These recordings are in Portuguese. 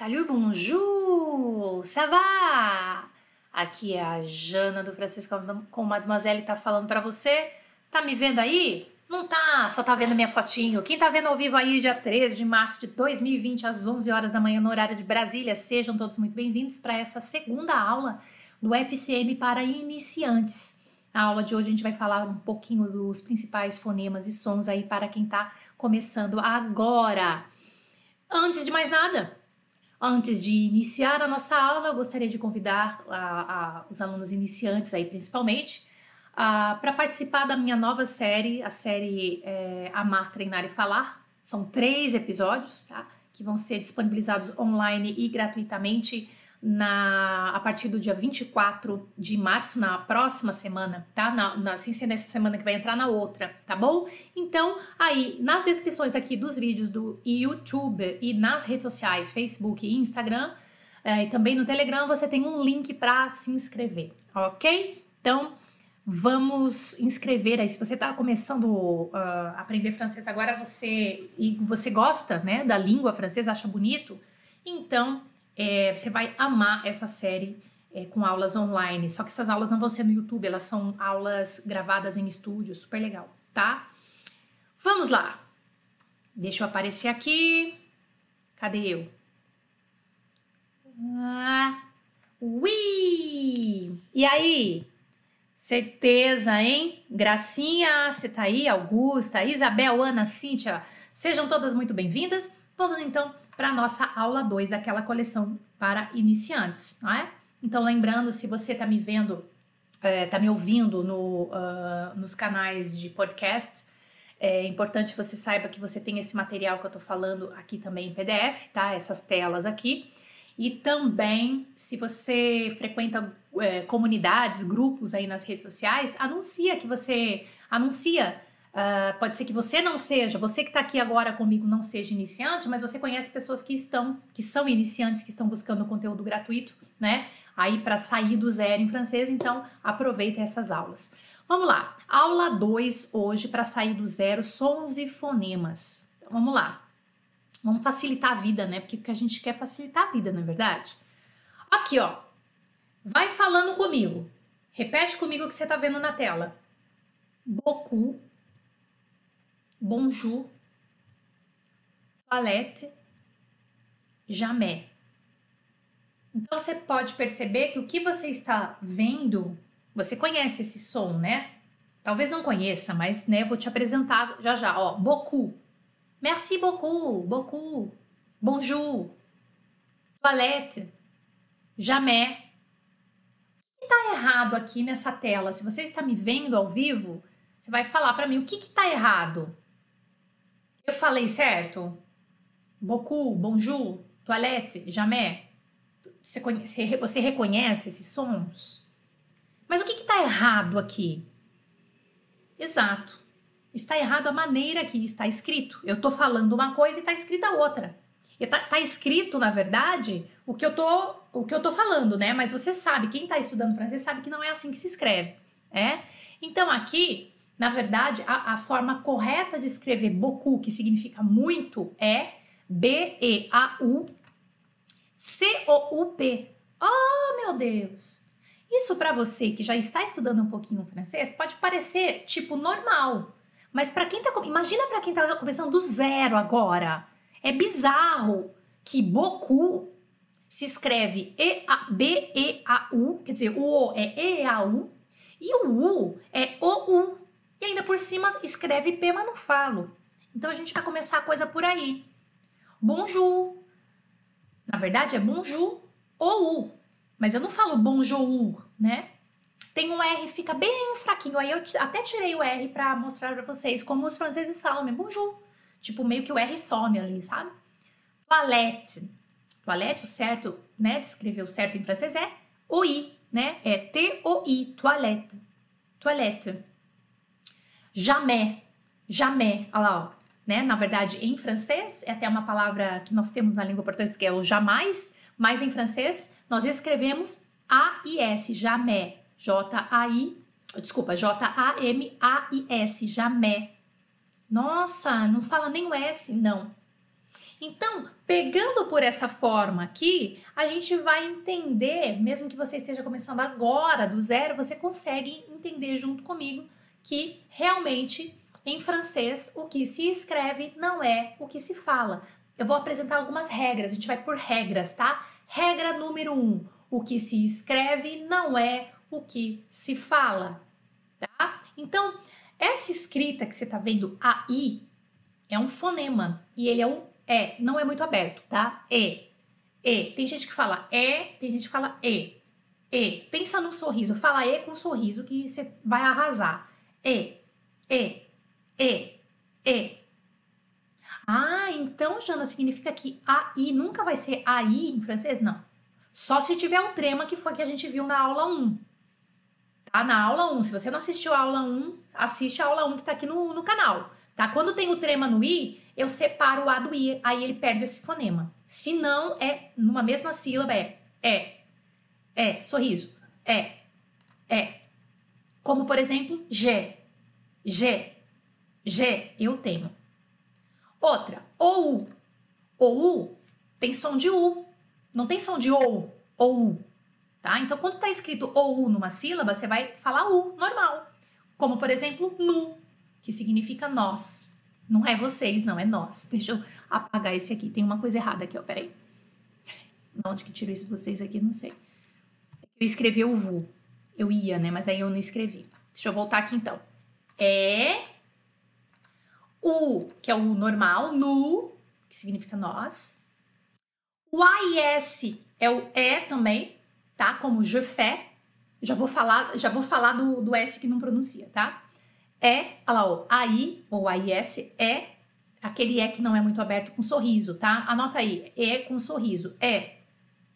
Salut, bonjour, ça va? Aqui é a Jana do Francisco com Mademoiselle tá falando para você. Tá me vendo aí? Não tá, só tá vendo minha fotinho. Quem tá vendo ao vivo aí, dia 13 de março de 2020, às 11 horas da manhã, no horário de Brasília, sejam todos muito bem-vindos para essa segunda aula do FCM para iniciantes. Na aula de hoje a gente vai falar um pouquinho dos principais fonemas e sons aí para quem tá começando agora. Antes de mais nada, Antes de iniciar a nossa aula, eu gostaria de convidar a, a, os alunos iniciantes aí, principalmente, para participar da minha nova série, a série é, Amar, Treinar e Falar. São três episódios, tá? Que vão ser disponibilizados online e gratuitamente na, a partir do dia 24 de março, na próxima semana, tá? Na, na, sem ser nessa semana que vai entrar na outra, tá bom? Então, aí, nas descrições aqui dos vídeos do YouTube e nas redes sociais, Facebook e Instagram, é, e também no Telegram, você tem um link para se inscrever, ok? Então, vamos inscrever aí. Se você está começando uh, a aprender francês agora, você e você gosta, né, da língua francesa, acha bonito, então é, você vai amar essa série é, com aulas online. Só que essas aulas não vão ser no YouTube, elas são aulas gravadas em estúdio, super legal, tá? Vamos lá. Deixa eu aparecer aqui. Cadê eu? Ah, ui! E aí? Certeza, hein? Gracinha, você tá aí? Augusta, Isabel, Ana, Cíntia, sejam todas muito bem-vindas. Vamos então para a nossa aula 2 daquela coleção para iniciantes, não é? Então, lembrando, se você está me vendo, está é, me ouvindo no, uh, nos canais de podcast, é importante você saiba que você tem esse material que eu estou falando aqui também em PDF, tá? Essas telas aqui. E também, se você frequenta é, comunidades, grupos aí nas redes sociais, anuncia que você anuncia Uh, pode ser que você não seja, você que está aqui agora comigo não seja iniciante, mas você conhece pessoas que estão, que são iniciantes, que estão buscando conteúdo gratuito, né? Aí para sair do zero em francês, então aproveita essas aulas. Vamos lá, aula 2 hoje para sair do zero, sons e fonemas. Então, vamos lá, vamos facilitar a vida, né? Porque o que a gente quer é facilitar a vida, não é verdade? Aqui, ó, vai falando comigo, repete comigo o que você está vendo na tela. Beaucoup bonjour, toilette, jamais. Então você pode perceber que o que você está vendo, você conhece esse som, né? Talvez não conheça, mas né, vou te apresentar já já. Ó, beaucoup. Merci beaucoup, beaucoup. Bonjour. Toilette. Jamais. O que está errado aqui nessa tela? Se você está me vendo ao vivo, você vai falar para mim o que está errado. Eu falei certo? Beaucoup, bonjour, toilette, jamais. Você, conhece, você reconhece esses sons? Mas o que está errado aqui? Exato. Está errado a maneira que está escrito. Eu estou falando uma coisa e está escrita outra. Está tá escrito, na verdade, o que eu tô falando, né? Mas você sabe, quem está estudando francês sabe que não é assim que se escreve, é? Então aqui na verdade, a, a forma correta de escrever beaucoup, que significa muito, é B-E-A-U-C-O-U-P. Oh, meu Deus! Isso para você que já está estudando um pouquinho francês pode parecer tipo normal, mas para quem tá imagina para quem tá começando do zero agora, é bizarro que beaucoup se escreve e -A B E A U, quer dizer, o O é E A U e o U é O U. E ainda por cima escreve P, mas não falo. Então a gente vai começar a coisa por aí. Bonjour. Na verdade é bonjour ou U. Mas eu não falo bonjour, né? Tem um R, fica bem fraquinho. Aí eu até tirei o R para mostrar para vocês como os franceses falam, né? Bonjour. Tipo, meio que o R some ali, sabe? Toilette. Toilette, o certo, né? De escrever o certo em francês é OI, né? É T-O-I, toilette. Toilette. Jamais, jamais, olha lá, ó, né? Na verdade, em francês, é até uma palavra que nós temos na língua portuguesa que é o jamais, mas em francês nós escrevemos A-I-S, jamais, J-A-I, desculpa, J-A-M-A-I-S, jamais. Nossa, não fala nem o S, não. Então, pegando por essa forma aqui, a gente vai entender, mesmo que você esteja começando agora, do zero, você consegue entender junto comigo que realmente em francês o que se escreve não é o que se fala. Eu vou apresentar algumas regras, a gente vai por regras, tá? Regra número um: o que se escreve não é o que se fala, tá? Então, essa escrita que você tá vendo aí é um fonema e ele é um é, não é muito aberto, tá? E. E. Tem gente que fala é, tem gente que fala e. E. Pensa num sorriso. Fala e com um sorriso que você vai arrasar. E. E. E. E. Ah, então, Jana, significa que AI nunca vai ser AI em francês? Não. Só se tiver o trema que foi que a gente viu na aula 1. Tá? Na aula 1. Se você não assistiu a aula 1, assiste a aula 1 que tá aqui no, no canal. Tá? Quando tem o trema no I, eu separo o A do I, aí ele perde esse fonema. Se não, é numa mesma sílaba, é é, é, sorriso, é, é. Como, por exemplo, G, G, G, eu tenho. Outra, OU. OU tem som de U, não tem som de OU, OU, tá? Então, quando tá escrito OU numa sílaba, você vai falar U, normal. Como, por exemplo, NU, que significa nós. Não é vocês, não, é nós. Deixa eu apagar esse aqui. Tem uma coisa errada aqui, ó. Peraí. Onde que tirou isso vocês aqui? Não sei. Eu escrevi o VU. Eu ia, né? Mas aí eu não escrevi. Deixa eu voltar aqui então. É. O, que é o normal. Nu, que significa nós. O AIS é o é também, tá? Como je fais. Já vou falar, já vou falar do, do S que não pronuncia, tá? é, olha lá, o AI ou AIS é aquele é que não é muito aberto com sorriso, tá? Anota aí, é com sorriso, é,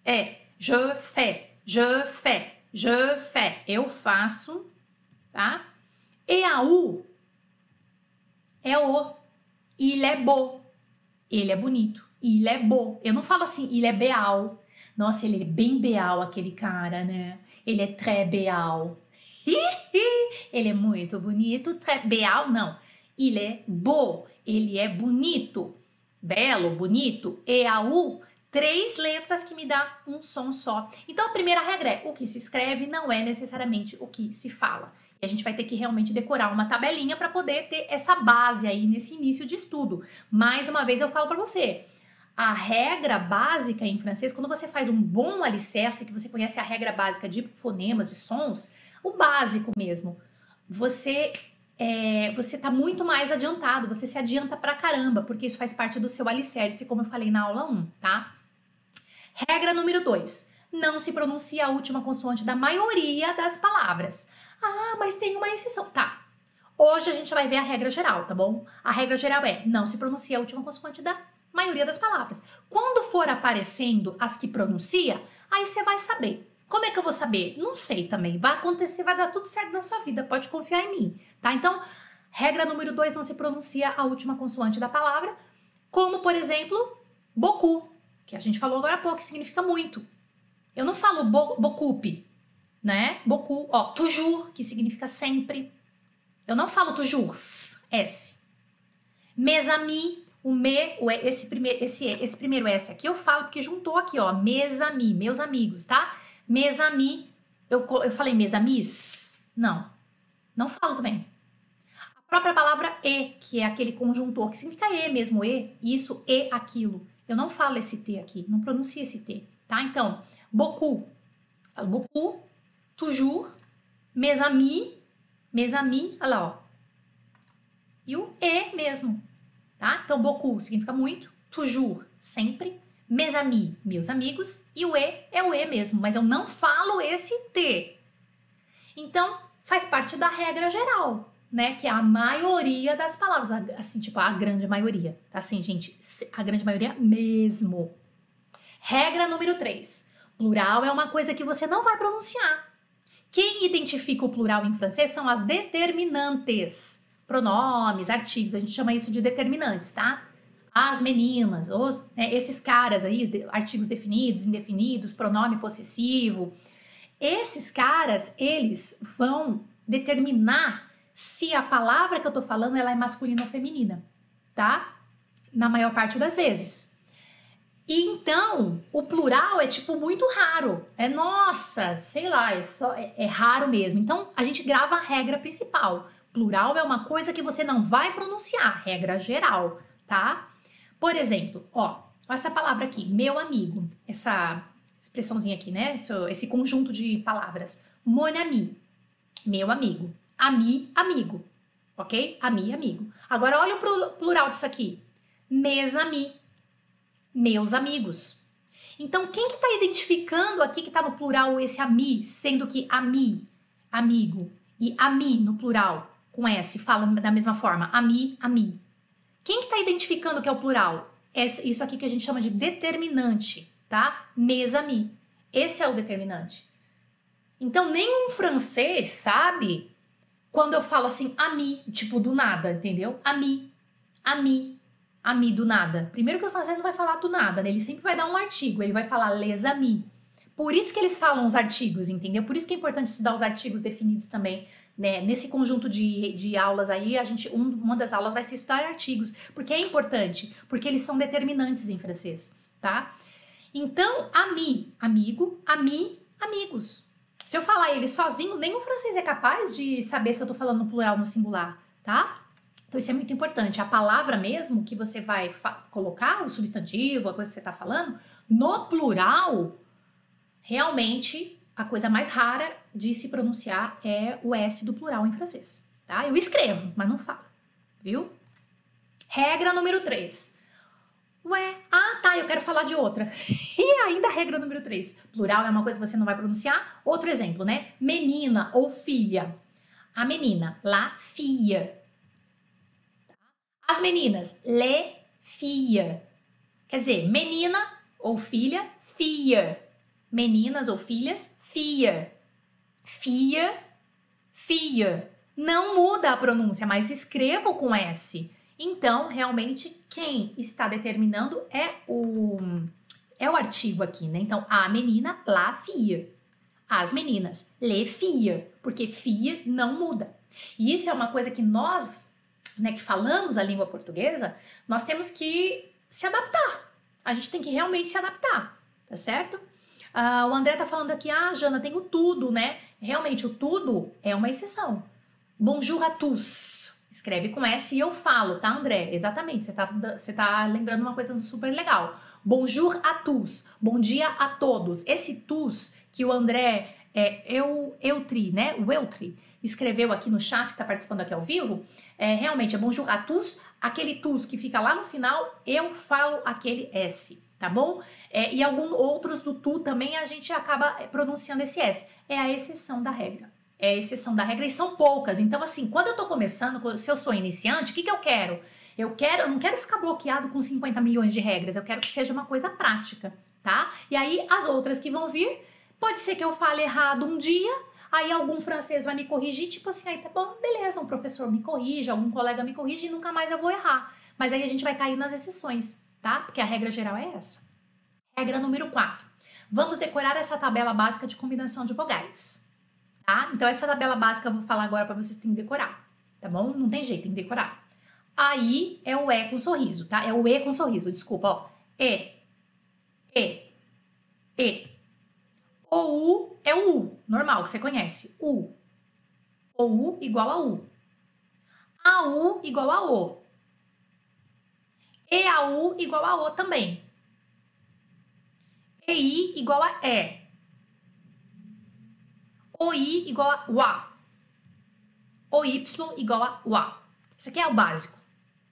é, je fais, je fais, je fais, eu faço, tá? E a U é o, il é beau, ele é bonito, il é beau. Eu não falo assim, il é beal. Nossa, ele é bem beal, aquele cara, né? Ele é très beal. ele é muito bonito. Beal, não. Ele é beau. Ele é bonito. Belo, bonito. E a U, três letras que me dá um som só. Então a primeira regra é: o que se escreve não é necessariamente o que se fala. E a gente vai ter que realmente decorar uma tabelinha para poder ter essa base aí nesse início de estudo. Mais uma vez eu falo para você. A regra básica em francês, quando você faz um bom alicerce, que você conhece a regra básica de fonemas, de sons, o básico mesmo. Você é, você está muito mais adiantado, você se adianta pra caramba, porque isso faz parte do seu alicerce, como eu falei na aula 1, tá? Regra número 2. Não se pronuncia a última consoante da maioria das palavras. Ah, mas tem uma exceção. Tá. Hoje a gente vai ver a regra geral, tá bom? A regra geral é: não se pronuncia a última consoante da maioria das palavras. Quando for aparecendo as que pronuncia, aí você vai saber. Como é que eu vou saber? Não sei também. Vai acontecer, vai dar tudo certo na sua vida, pode confiar em mim, tá? Então, regra número dois, não se pronuncia a última consoante da palavra, como, por exemplo, beaucoup, que a gente falou agora há pouco, que significa muito. Eu não falo bo bocupe, né? Beaucoup, ó, toujours, que significa sempre. Eu não falo toujours, S. Mes amis, o me, o, esse, primeiro, esse, esse primeiro S aqui eu falo porque juntou aqui, ó, mes amis, meus amigos, tá? Mes amis, eu, eu falei mes amis? Não, não falo também. A própria palavra e, que é aquele conjuntor, que significa e mesmo, e, isso, e, aquilo. Eu não falo esse T aqui, não pronuncio esse T, tá? Então, beaucoup, falo beaucoup, toujours, mes amis, mes amis, olha lá, ó. E o e mesmo, tá? Então, beaucoup significa muito, toujours, sempre, Mes amis, meus amigos, e o E é o E mesmo, mas eu não falo esse T. Então, faz parte da regra geral, né? Que é a maioria das palavras, assim, tipo, a grande maioria, tá? Assim, gente, a grande maioria mesmo. Regra número 3. Plural é uma coisa que você não vai pronunciar. Quem identifica o plural em francês são as determinantes. Pronomes, artigos, a gente chama isso de determinantes, tá? as meninas, os, né, esses caras aí, artigos definidos, indefinidos, pronome possessivo. Esses caras, eles vão determinar se a palavra que eu tô falando ela é masculina ou feminina, tá? Na maior parte das vezes. E então, o plural é tipo muito raro. É nossa, sei lá, é, só, é, é raro mesmo. Então, a gente grava a regra principal. Plural é uma coisa que você não vai pronunciar, regra geral, tá? Por exemplo, ó, essa palavra aqui, meu amigo, essa expressãozinha aqui, né? Esse conjunto de palavras. Mon ami, meu amigo. Ami, amigo. Ok? Ami, amigo. Agora, olha o plural disso aqui. Mes amis meus amigos. Então, quem que está identificando aqui que está no plural esse ami, sendo que ami, amigo, e ami no plural, com S, fala da mesma forma, ami, ami. Quem que está identificando que é o plural? É isso aqui que a gente chama de determinante, tá? Mes ami. Esse é o determinante. Então, nenhum francês sabe quando eu falo assim, ami, tipo do nada, entendeu? Ami, ami, ami do nada. Primeiro que o francês não vai falar do nada, né? Ele sempre vai dar um artigo, ele vai falar les amis. Por isso que eles falam os artigos, entendeu? Por isso que é importante estudar os artigos definidos também. Né? Nesse conjunto de, de aulas aí, a gente, um, uma das aulas vai ser estudar artigos, porque é importante, porque eles são determinantes em francês, tá? Então, ami, amigo, ami, amigos. Se eu falar ele sozinho, o francês é capaz de saber se eu tô falando no plural ou no singular, tá? Então, isso é muito importante. A palavra mesmo que você vai colocar, o substantivo, a coisa que você está falando, no plural, realmente a coisa mais rara de se pronunciar é o S do plural em francês. Tá? Eu escrevo, mas não falo, viu? Regra número 3. Ué, ah tá, eu quero falar de outra. e ainda a regra número 3. Plural é uma coisa que você não vai pronunciar. Outro exemplo, né? Menina ou filha. A menina, la fille. As meninas, le fia. Quer dizer, menina ou filha, fia. Meninas ou filhas, fia. Fia, fia. Não muda a pronúncia, mas escrevo com S. Então, realmente, quem está determinando é o é o artigo aqui, né? Então, a menina, la fia. As meninas, le fia, porque fia não muda. E isso é uma coisa que nós né, que falamos a língua portuguesa, nós temos que se adaptar. A gente tem que realmente se adaptar, tá certo? Uh, o André tá falando aqui, ah, Jana, tem o tudo, né? Realmente, o tudo é uma exceção. Bonjour à tous. Escreve com S e eu falo, tá, André? Exatamente, você tá, tá lembrando uma coisa super legal. Bonjour à tous. Bom dia a todos. Esse tous que o André é eu, eutri, né? O eutri escreveu aqui no chat, que está participando aqui ao vivo, é, realmente é bonjour à tous, aquele tous que fica lá no final, eu falo aquele S, tá bom? É, e alguns outros do tu também a gente acaba é, pronunciando esse S. É a exceção da regra. É exceção da regra e são poucas. Então, assim, quando eu tô começando, se eu sou iniciante, o que, que eu quero? Eu quero, eu não quero ficar bloqueado com 50 milhões de regras, eu quero que seja uma coisa prática, tá? E aí as outras que vão vir, pode ser que eu fale errado um dia, Aí algum francês vai me corrigir, tipo assim, aí tá bom, beleza, um professor me corrige, algum colega me corrige e nunca mais eu vou errar. Mas aí a gente vai cair nas exceções, tá? Porque a regra geral é essa. Regra número 4. Vamos decorar essa tabela básica de combinação de vogais. Tá? Então, essa tabela básica eu vou falar agora para vocês terem que decorar, tá bom? Não tem jeito, tem que decorar. Aí é o E com sorriso, tá? É o E com sorriso, desculpa, ó. E, E, E, o U é o U, normal, que você conhece. U. O U igual a U. A U igual a O. E a U igual a O também. E I igual a E. O I igual a UA. O Y igual a UA. Isso aqui é o básico,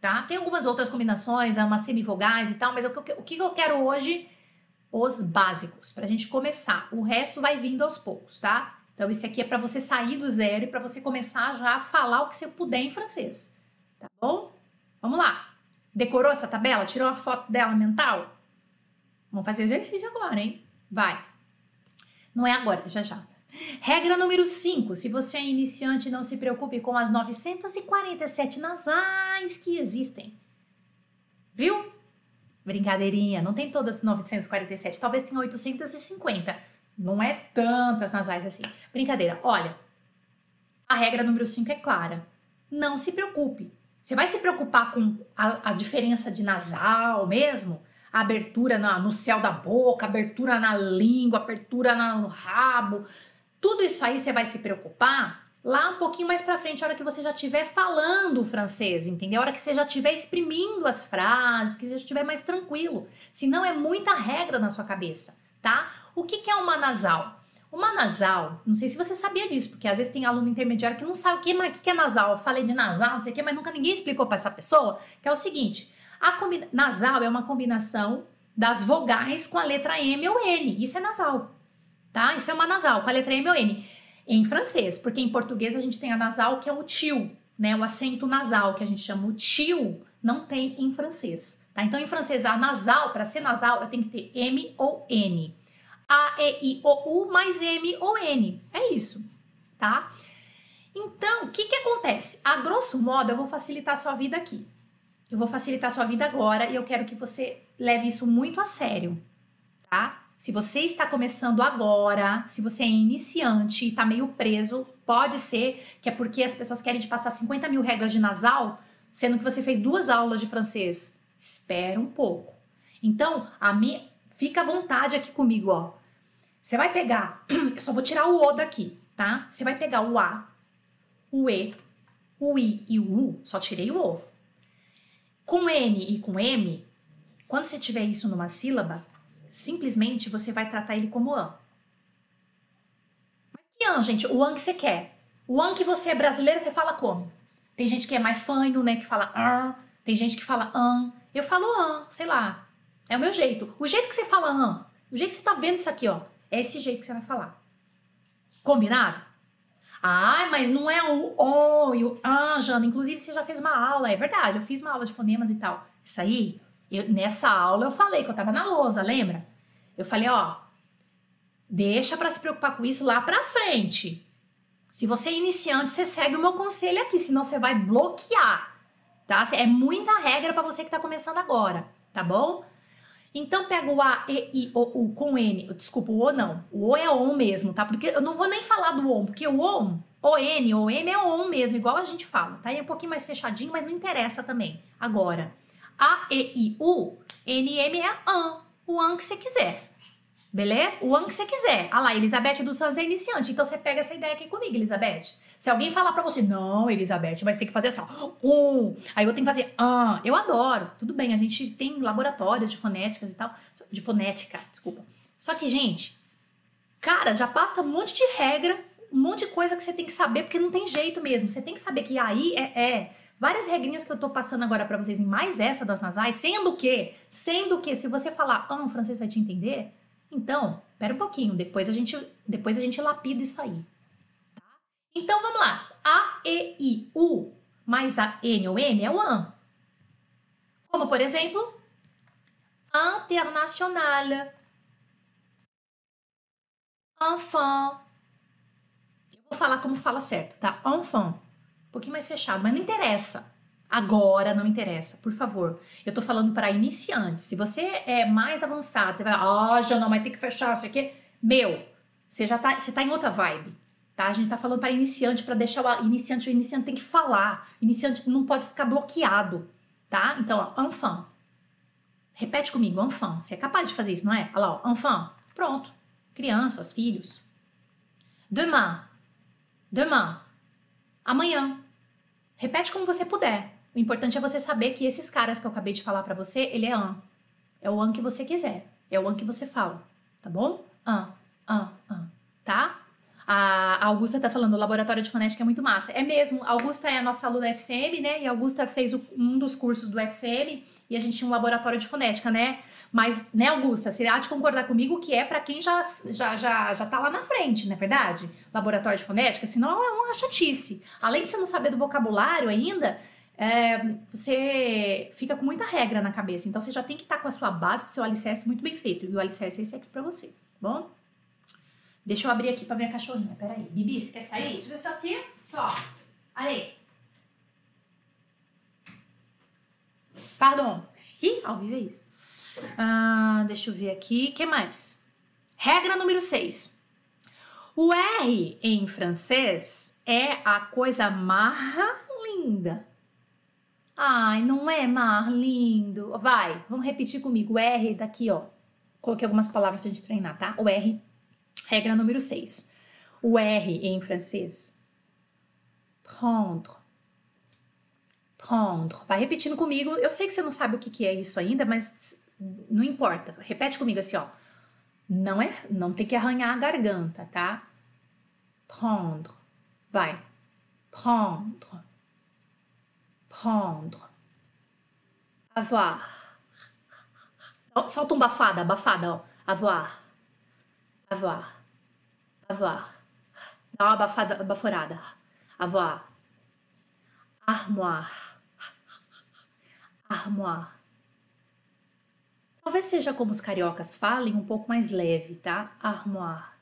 tá? Tem algumas outras combinações, umas semivogais e tal, mas o que, o que eu quero hoje os básicos, para a gente começar. O resto vai vindo aos poucos, tá? Então, esse aqui é para você sair do zero e para você começar já a falar o que você puder em francês, tá bom? Vamos lá. Decorou essa tabela? Tirou a foto dela mental? Vamos fazer exercício agora, hein? Vai. Não é agora, já já. Regra número 5. Se você é iniciante, não se preocupe com as 947 nasais que existem. Viu? Brincadeirinha, não tem todas 947, talvez tenha 850. Não é tantas nasais assim. Brincadeira. Olha, a regra número 5 é clara. Não se preocupe. Você vai se preocupar com a, a diferença de nasal mesmo? abertura na, no céu da boca, abertura na língua, abertura no rabo. Tudo isso aí você vai se preocupar lá um pouquinho mais para frente, a hora que você já estiver falando francês, entendeu? A hora que você já estiver exprimindo as frases, que você já estiver mais tranquilo. Senão é muita regra na sua cabeça, tá? O que, que é uma nasal? Uma nasal, não sei se você sabia disso, porque às vezes tem aluno intermediário que não sabe o que, mas o que é nasal. Eu falei de nasal, não sei o que, mas nunca ninguém explicou para essa pessoa, que é o seguinte: a nasal é uma combinação das vogais com a letra M ou N. Isso é nasal, tá? Isso é uma nasal com a letra M ou N em francês, porque em português a gente tem a nasal que é o tio, né? O acento nasal que a gente chama o tio, não tem em francês, tá? Então em francês a nasal, para ser nasal, eu tenho que ter M ou N. A, E, I, O, U mais M ou N. É isso, tá? Então, o que que acontece? A grosso modo, eu vou facilitar a sua vida aqui. Eu vou facilitar a sua vida agora e eu quero que você leve isso muito a sério, tá? Se você está começando agora, se você é iniciante e está meio preso, pode ser que é porque as pessoas querem te passar 50 mil regras de nasal, sendo que você fez duas aulas de francês. Espera um pouco. Então, a minha, fica à vontade aqui comigo, ó. Você vai pegar, eu só vou tirar o O daqui, tá? Você vai pegar o A, o E, o I e o U, só tirei o O. Com N e com M, quando você tiver isso numa sílaba, simplesmente você vai tratar ele como an. Mas que an, gente? O an que você quer. O an que você é brasileiro, você fala como? Tem gente que é mais fanho, né? Que fala an. Tem gente que fala an. Eu falo an, sei lá. É o meu jeito. O jeito que você fala an, o jeito que você tá vendo isso aqui, ó, é esse jeito que você vai falar. Combinado? Ah, mas não é o o e o an, Jana. Inclusive, você já fez uma aula. É verdade, eu fiz uma aula de fonemas e tal. Isso aí eu, nessa aula eu falei que eu tava na lousa, lembra? Eu falei, ó, deixa para se preocupar com isso lá pra frente. Se você é iniciante, você segue o meu conselho aqui, senão você vai bloquear, tá? É muita regra para você que tá começando agora, tá bom? Então pega o A, E, I, O, U com N. Desculpa, o O não. O O é ON mesmo, tá? Porque eu não vou nem falar do ON, porque o ON, o N, o M é ON mesmo, igual a gente fala, tá? É um pouquinho mais fechadinho, mas não interessa também. Agora, a, E, I, U, N, M é AN. O AN que você quiser. Beleza? O AN que você quiser. Ah lá, Elizabeth dos Santos é iniciante. Então você pega essa ideia aqui comigo, Elizabeth. Se alguém falar pra você, não, Elizabeth, mas tem que fazer assim, ó, um. Aí eu tenho que fazer, ah, eu adoro. Tudo bem, a gente tem laboratórios de fonéticas e tal. De fonética, desculpa. Só que, gente, cara, já basta um monte de regra, um monte de coisa que você tem que saber, porque não tem jeito mesmo. Você tem que saber que aí é, é várias regrinhas que eu tô passando agora para vocês, mais essa das nasais, sendo que, sendo que, se você falar, ah, o francês vai te entender, então, pera um pouquinho, depois a gente, depois a gente lapida isso aí. Tá? Então, vamos lá. A, E, I, U, mais a N ou M é o AN. Como, por exemplo, internacional, enfant. Eu vou falar como fala certo, tá? Enfant pouquinho mais fechado, mas não interessa. Agora não interessa, por favor. Eu tô falando para iniciantes. Se você é mais avançado, você vai, ah, já não, vai ter que fechar isso aqui. Meu, você já tá, você tá em outra vibe, tá? A gente tá falando para iniciante, para deixar o iniciante, o iniciante tem que falar. Iniciante não pode ficar bloqueado, tá? Então, ó, enfant. Repete comigo, enfant. Você é capaz de fazer isso, não é? Olha lá, ó, enfant. Pronto. Crianças, filhos. Demain. Demain. Amanhã. Repete como você puder. O importante é você saber que esses caras que eu acabei de falar para você, ele é an. É o an que você quiser. É o an que você fala. Tá bom? An, an, an. Tá? A Augusta tá falando, o laboratório de fonética é muito massa. É mesmo, a Augusta é a nossa aluna FCM, né? E a Augusta fez um dos cursos do FCM e a gente tinha um laboratório de fonética, né? Mas, né, Augusta, você há de concordar comigo que é para quem já, já, já, já tá lá na frente, não é verdade? Laboratório de fonética, senão é uma chatice. Além de você não saber do vocabulário ainda, é, você fica com muita regra na cabeça. Então, você já tem que estar tá com a sua base, com o seu alicerce muito bem feito. E o alicerce é esse aqui para você, tá bom? Deixa eu abrir aqui pra minha cachorrinha. Peraí. Bibi, você quer sair? Deixa eu ver sortir. Só. Allez. Pardon. Ih, ao vivo é isso. Ah, deixa eu ver aqui. Que mais? Regra número 6. O R em francês é a coisa mais linda. Ai, não é, Mar? Lindo. Vai, vamos repetir comigo. O R daqui, ó. Coloquei algumas palavras pra gente treinar, tá? O R, regra número 6. O R em francês. Prendre. Prendre. Vai repetindo comigo. Eu sei que você não sabe o que, que é isso ainda, mas não importa. Repete comigo assim, ó. Não é, não tem que arranhar a garganta, tá? Prendre. Vai. Prendre. Prendre. Avoir. Solta um bafada, bafada, ó. Avoir. Avoir. Avoir. Dá uma bafada, baforada. Avoir. Armoire. Armoire. Talvez seja como os cariocas falem, um pouco mais leve, tá? Armoire.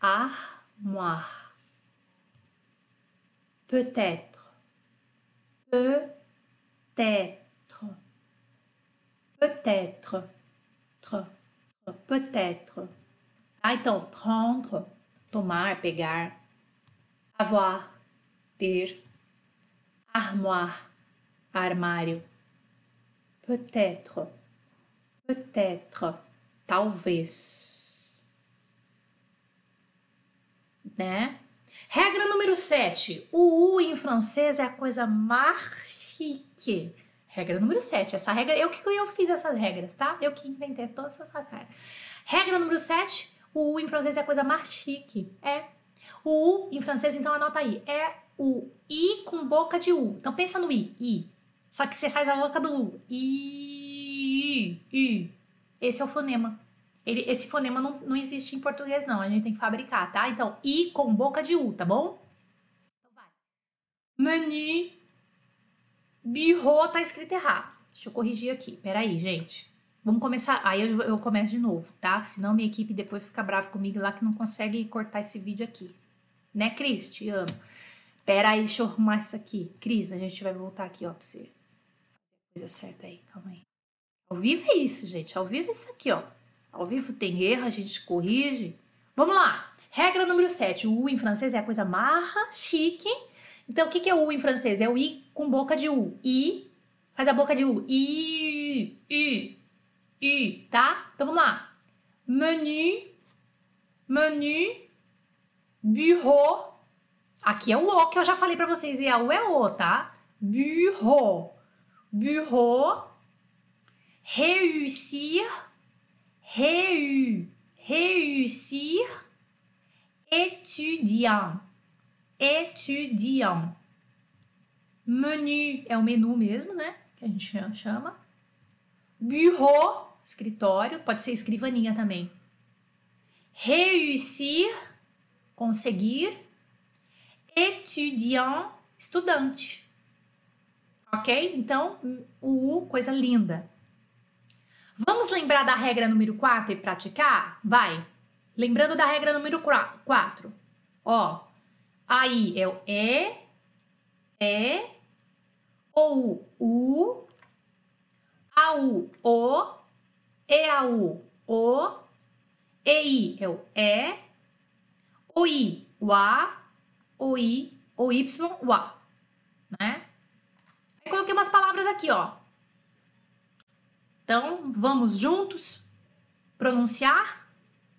Armoire. Peut-être. Peut-être. Peut-être. Peut-être. Ah, então, prendre, tomar, pegar. Avoir, ter. Armoire, armário. Peut-être. Peut-être. Talvez. Né? Regra número 7. O U em francês é a coisa mais chique. Regra número 7. Essa regra, eu que eu fiz essas regras, tá? Eu que inventei todas essas regras. Regra número 7. O U em francês é a coisa mais chique. É. O U em francês, então anota aí. É o I com boca de U. Então pensa no I. I. Só que você faz a boca do U. I. I. Esse é o fonema. Ele, esse fonema não, não existe em português, não. A gente tem que fabricar, tá? Então, I com boca de U, tá bom? Então vai. Menu. Birro tá escrito errado. Deixa eu corrigir aqui. Peraí, gente. Vamos começar. Aí eu, eu começo de novo, tá? Senão minha equipe depois fica brava comigo lá que não consegue cortar esse vídeo aqui. Né, Cris? Te amo. Pera aí, deixa eu arrumar isso aqui. Cris, a gente vai voltar aqui, ó, pra você. Coisa certa aí, calma aí. Ao vivo é isso, gente. Ao vivo é isso aqui, ó. Ao vivo tem erro, a gente corrige. Vamos lá. Regra número 7. O U em francês é a coisa marra, chique. Então, o que, é o U em francês? É o I com boca de U. I. Faz a boca de U. I. I. I. Tá? Então, vamos lá. Menu. Menu. Bureau. Aqui é o O que eu já falei para vocês. E a U é O, tá? Bureau. Bureau. Réussir Réu, réussir, étudiant, étudiant. Menu é o menu mesmo, né? Que a gente chama. Bureau, escritório, pode ser escrivaninha também. Réussir, conseguir. Étudiant, estudante. Ok? Então, o U, coisa linda. Vamos lembrar da regra número 4 e praticar? Vai. Lembrando da regra número 4. Ó, aí é o E, E, o U, A, U, O, E, A, U, O, E, I é o E, O, I, o A, O, I, O, Y, o A. Né? Aí coloquei umas palavras aqui, ó. Então, vamos juntos pronunciar?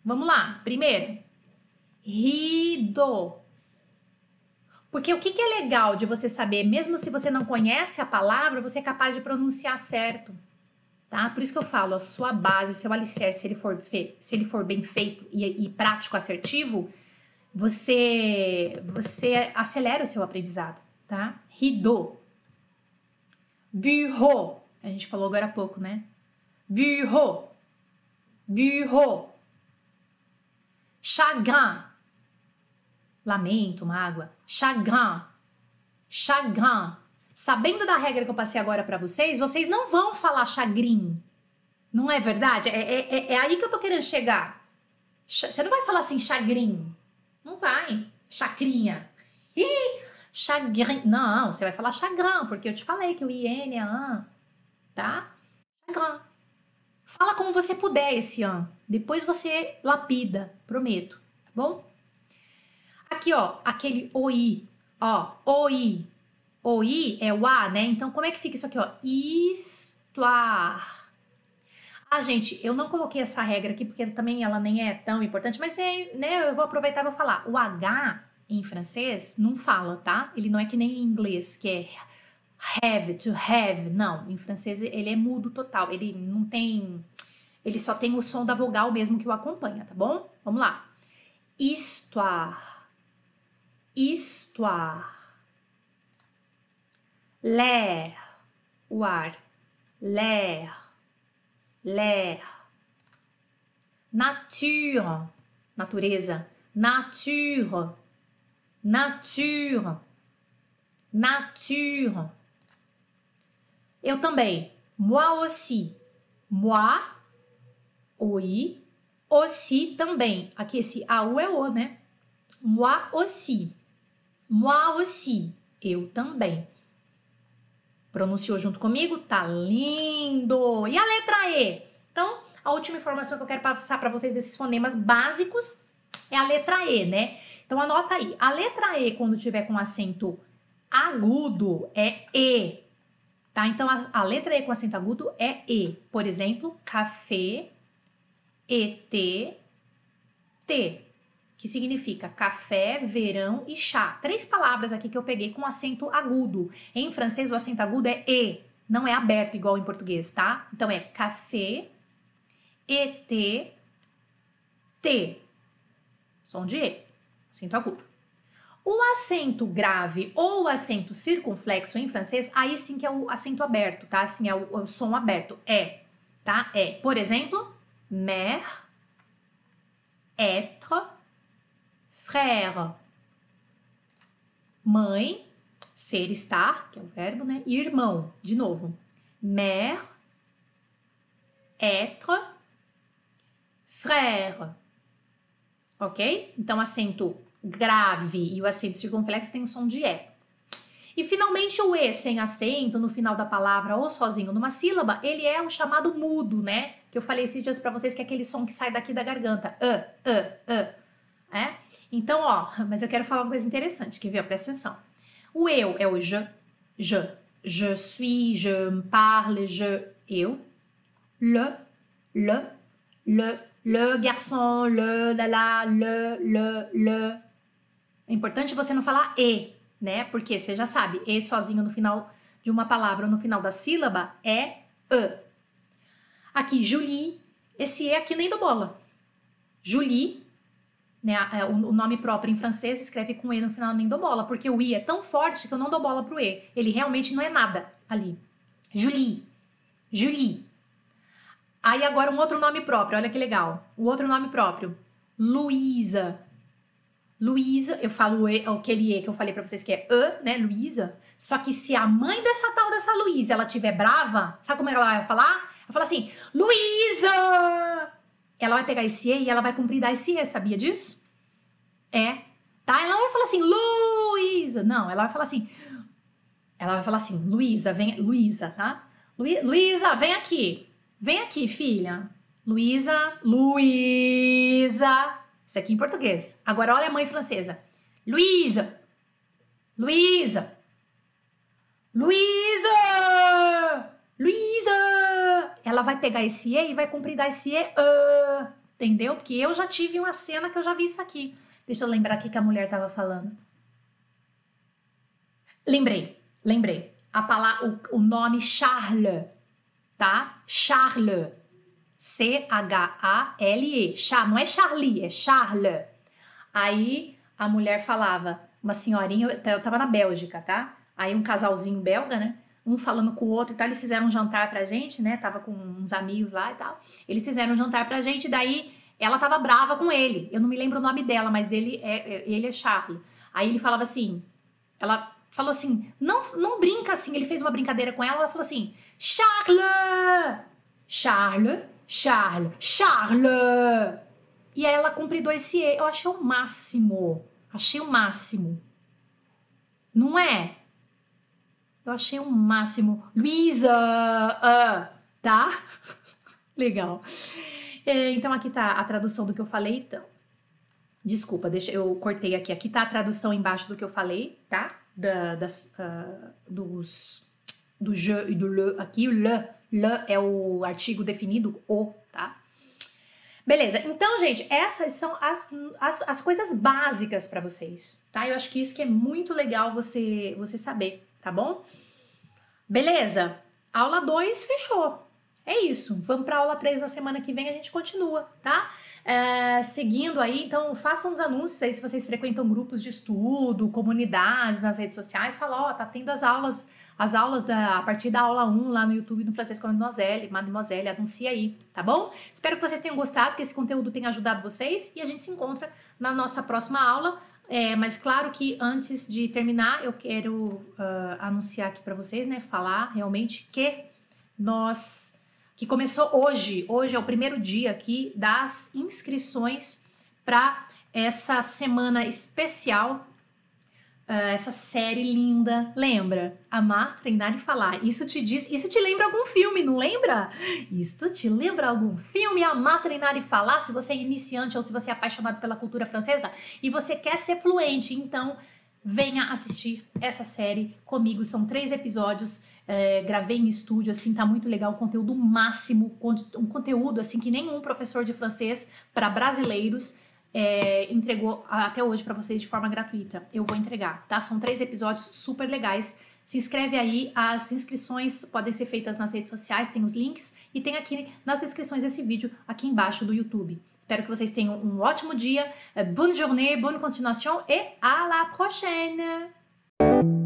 Vamos lá. Primeiro, rido. Porque o que, é legal de você saber, mesmo se você não conhece a palavra, você é capaz de pronunciar certo. Tá? Por isso que eu falo, a sua base, seu alicerce, se ele for, se ele for bem feito e, e prático, assertivo, você, você acelera o seu aprendizado, tá? Rido. Bureau. A gente falou agora há pouco, né? Bureau, bureau. Chagrin, lamento, mágoa. Chagrin, chagrin. Sabendo da regra que eu passei agora para vocês, vocês não vão falar chagrin. Não é verdade? É, é, é, é aí que eu tô querendo chegar. Você não vai falar assim chagrin. Não vai. Chacrinha. Ih, chagrin. Não, você vai falar chagrin, porque eu te falei que o IN é an. Tá? Chagrin. Fala como você puder esse ano. Depois você lapida, prometo, tá bom? Aqui, ó, aquele oi, ó, oi, O I é o A, né? Então, como é que fica isso aqui, ó? Histoire. Ah, gente, eu não coloquei essa regra aqui porque também ela nem é tão importante, mas é, né, eu vou aproveitar e vou falar. O H em francês não fala, tá? Ele não é que nem em inglês, que é have, to have. Não, em francês ele é mudo total. Ele não tem. Ele só tem o som da vogal mesmo que o acompanha, tá bom? Vamos lá. Histoire. Histoire. L'air. O ar. L'air. L'air. Nature. Natureza. Nature. Nature. Nature. Eu também. Moi aussi. Moi. Oi. Aussi também. Aqui esse AU é o, né? Moi aussi. Moi aussi. Eu também. Pronunciou junto comigo? Tá lindo! E a letra E? Então, a última informação que eu quero passar para vocês desses fonemas básicos é a letra E, né? Então, anota aí. A letra E, quando tiver com acento agudo, é E. Tá? Então, a, a letra E com acento agudo é E. Por exemplo, café, ET, T, que significa café, verão e chá. Três palavras aqui que eu peguei com acento agudo. Em francês, o acento agudo é E, não é aberto igual em português, tá? Então é café, ET, T. Som de E, acento agudo. O acento grave ou o acento circunflexo em francês, aí sim que é o acento aberto, tá? Assim é o, o som aberto. É, tá? É. Por exemplo, mère, être, frère. Mãe, ser, estar, que é o verbo, né? E irmão, de novo. Mère, être, frère. Ok? Então, acento grave e o acento circunflexo tem o som de E. E finalmente o E sem acento no final da palavra ou sozinho numa sílaba, ele é o chamado mudo, né? Que eu falei esses dias para vocês que é aquele som que sai daqui da garganta. Uh, uh, uh. É? Então, ó, mas eu quero falar uma coisa interessante, quer ver? Presta atenção. O eu é o je, je, je suis, je parle, je, eu. Le, le, le, le garçon, le, la, la, le, le, le. É importante você não falar e, né? Porque você já sabe, e sozinho no final de uma palavra ou no final da sílaba é e. Aqui, Julie, esse e aqui nem do bola. Julie, né? O nome próprio em francês escreve com e no final nem do bola, porque o i é tão forte que eu não dou bola pro e. Ele realmente não é nada ali. Julie, Julie. Aí agora um outro nome próprio, olha que legal. O outro nome próprio, Luísa. Luísa, eu falo aquele E que eu falei para vocês que é E, né, Luísa. Só que se a mãe dessa tal dessa Luísa, ela tiver brava, sabe como ela vai falar? Ela fala assim, Luísa! Ela vai pegar esse E e ela vai cumprir dar esse E, sabia disso? É, tá? Ela não vai falar assim, Luísa. Não, ela vai falar assim, ela vai falar assim, Luísa, vem, Luísa, tá? Luísa, vem aqui. Vem aqui, filha. Luísa, Luísa. Isso aqui em português. Agora olha a mãe francesa. Luísa. Luísa. Luísa. Luísa. Ela vai pegar esse E e vai cumprir dar esse E. Uh, entendeu? Porque eu já tive uma cena que eu já vi isso aqui. Deixa eu lembrar aqui que a mulher estava falando. Lembrei, lembrei. A palavra, o, o nome Charles, tá? Charles. C-H-A-L-E. Não é Charlie, é Charles. Aí a mulher falava, uma senhorinha, eu tava na Bélgica, tá? Aí um casalzinho belga, né? Um falando com o outro e tal, eles fizeram um jantar pra gente, né? Tava com uns amigos lá e tal. Eles fizeram um jantar pra gente, daí ela tava brava com ele. Eu não me lembro o nome dela, mas dele é, é ele é Charles. Aí ele falava assim, ela falou assim, não, não brinca assim. Ele fez uma brincadeira com ela, ela falou assim, Charles, Charles, Charles, Charles. E aí ela cumpridou esse E. Eu achei o máximo. Achei o máximo. Não é? Eu achei o máximo. Luísa, uh, tá? Legal. É, então aqui tá a tradução do que eu falei, então. Desculpa, deixa eu cortei aqui. Aqui tá a tradução embaixo do que eu falei, tá? da, das, uh, dos, do je e do le aqui. O le, le é o artigo definido o, tá? Beleza, então, gente, essas são as, as, as coisas básicas para vocês, tá? Eu acho que isso que é muito legal você, você saber, tá bom? Beleza, aula 2 fechou. É isso, vamos para aula 3 na semana que vem, a gente continua, tá? É, seguindo aí, então façam os anúncios aí se vocês frequentam grupos de estudo, comunidades nas redes sociais, fala, ó, tá tendo as aulas, as aulas da, a partir da aula 1 lá no YouTube do Francisco Mademoiselle, Mademoiselle, anuncia aí, tá bom? Espero que vocês tenham gostado, que esse conteúdo tenha ajudado vocês e a gente se encontra na nossa próxima aula. É, mas claro que antes de terminar, eu quero uh, anunciar aqui para vocês, né, falar realmente que nós que começou hoje. Hoje é o primeiro dia aqui das inscrições para essa semana especial, uh, essa série linda. Lembra? Amar, treinar e falar. Isso te diz, isso te lembra algum filme, não lembra? Isso te lembra algum filme? Amar, treinar e falar. Se você é iniciante ou se você é apaixonado pela cultura francesa e você quer ser fluente, então venha assistir essa série comigo. São três episódios é, gravei em estúdio, assim, tá muito legal, conteúdo máximo, um conteúdo assim que nenhum professor de francês para brasileiros é, entregou até hoje para vocês de forma gratuita. Eu vou entregar, tá? São três episódios super legais. Se inscreve aí, as inscrições podem ser feitas nas redes sociais, tem os links e tem aqui nas descrições desse vídeo aqui embaixo do YouTube. Espero que vocês tenham um ótimo dia, bonne journée, bonne continuation et à la prochaine!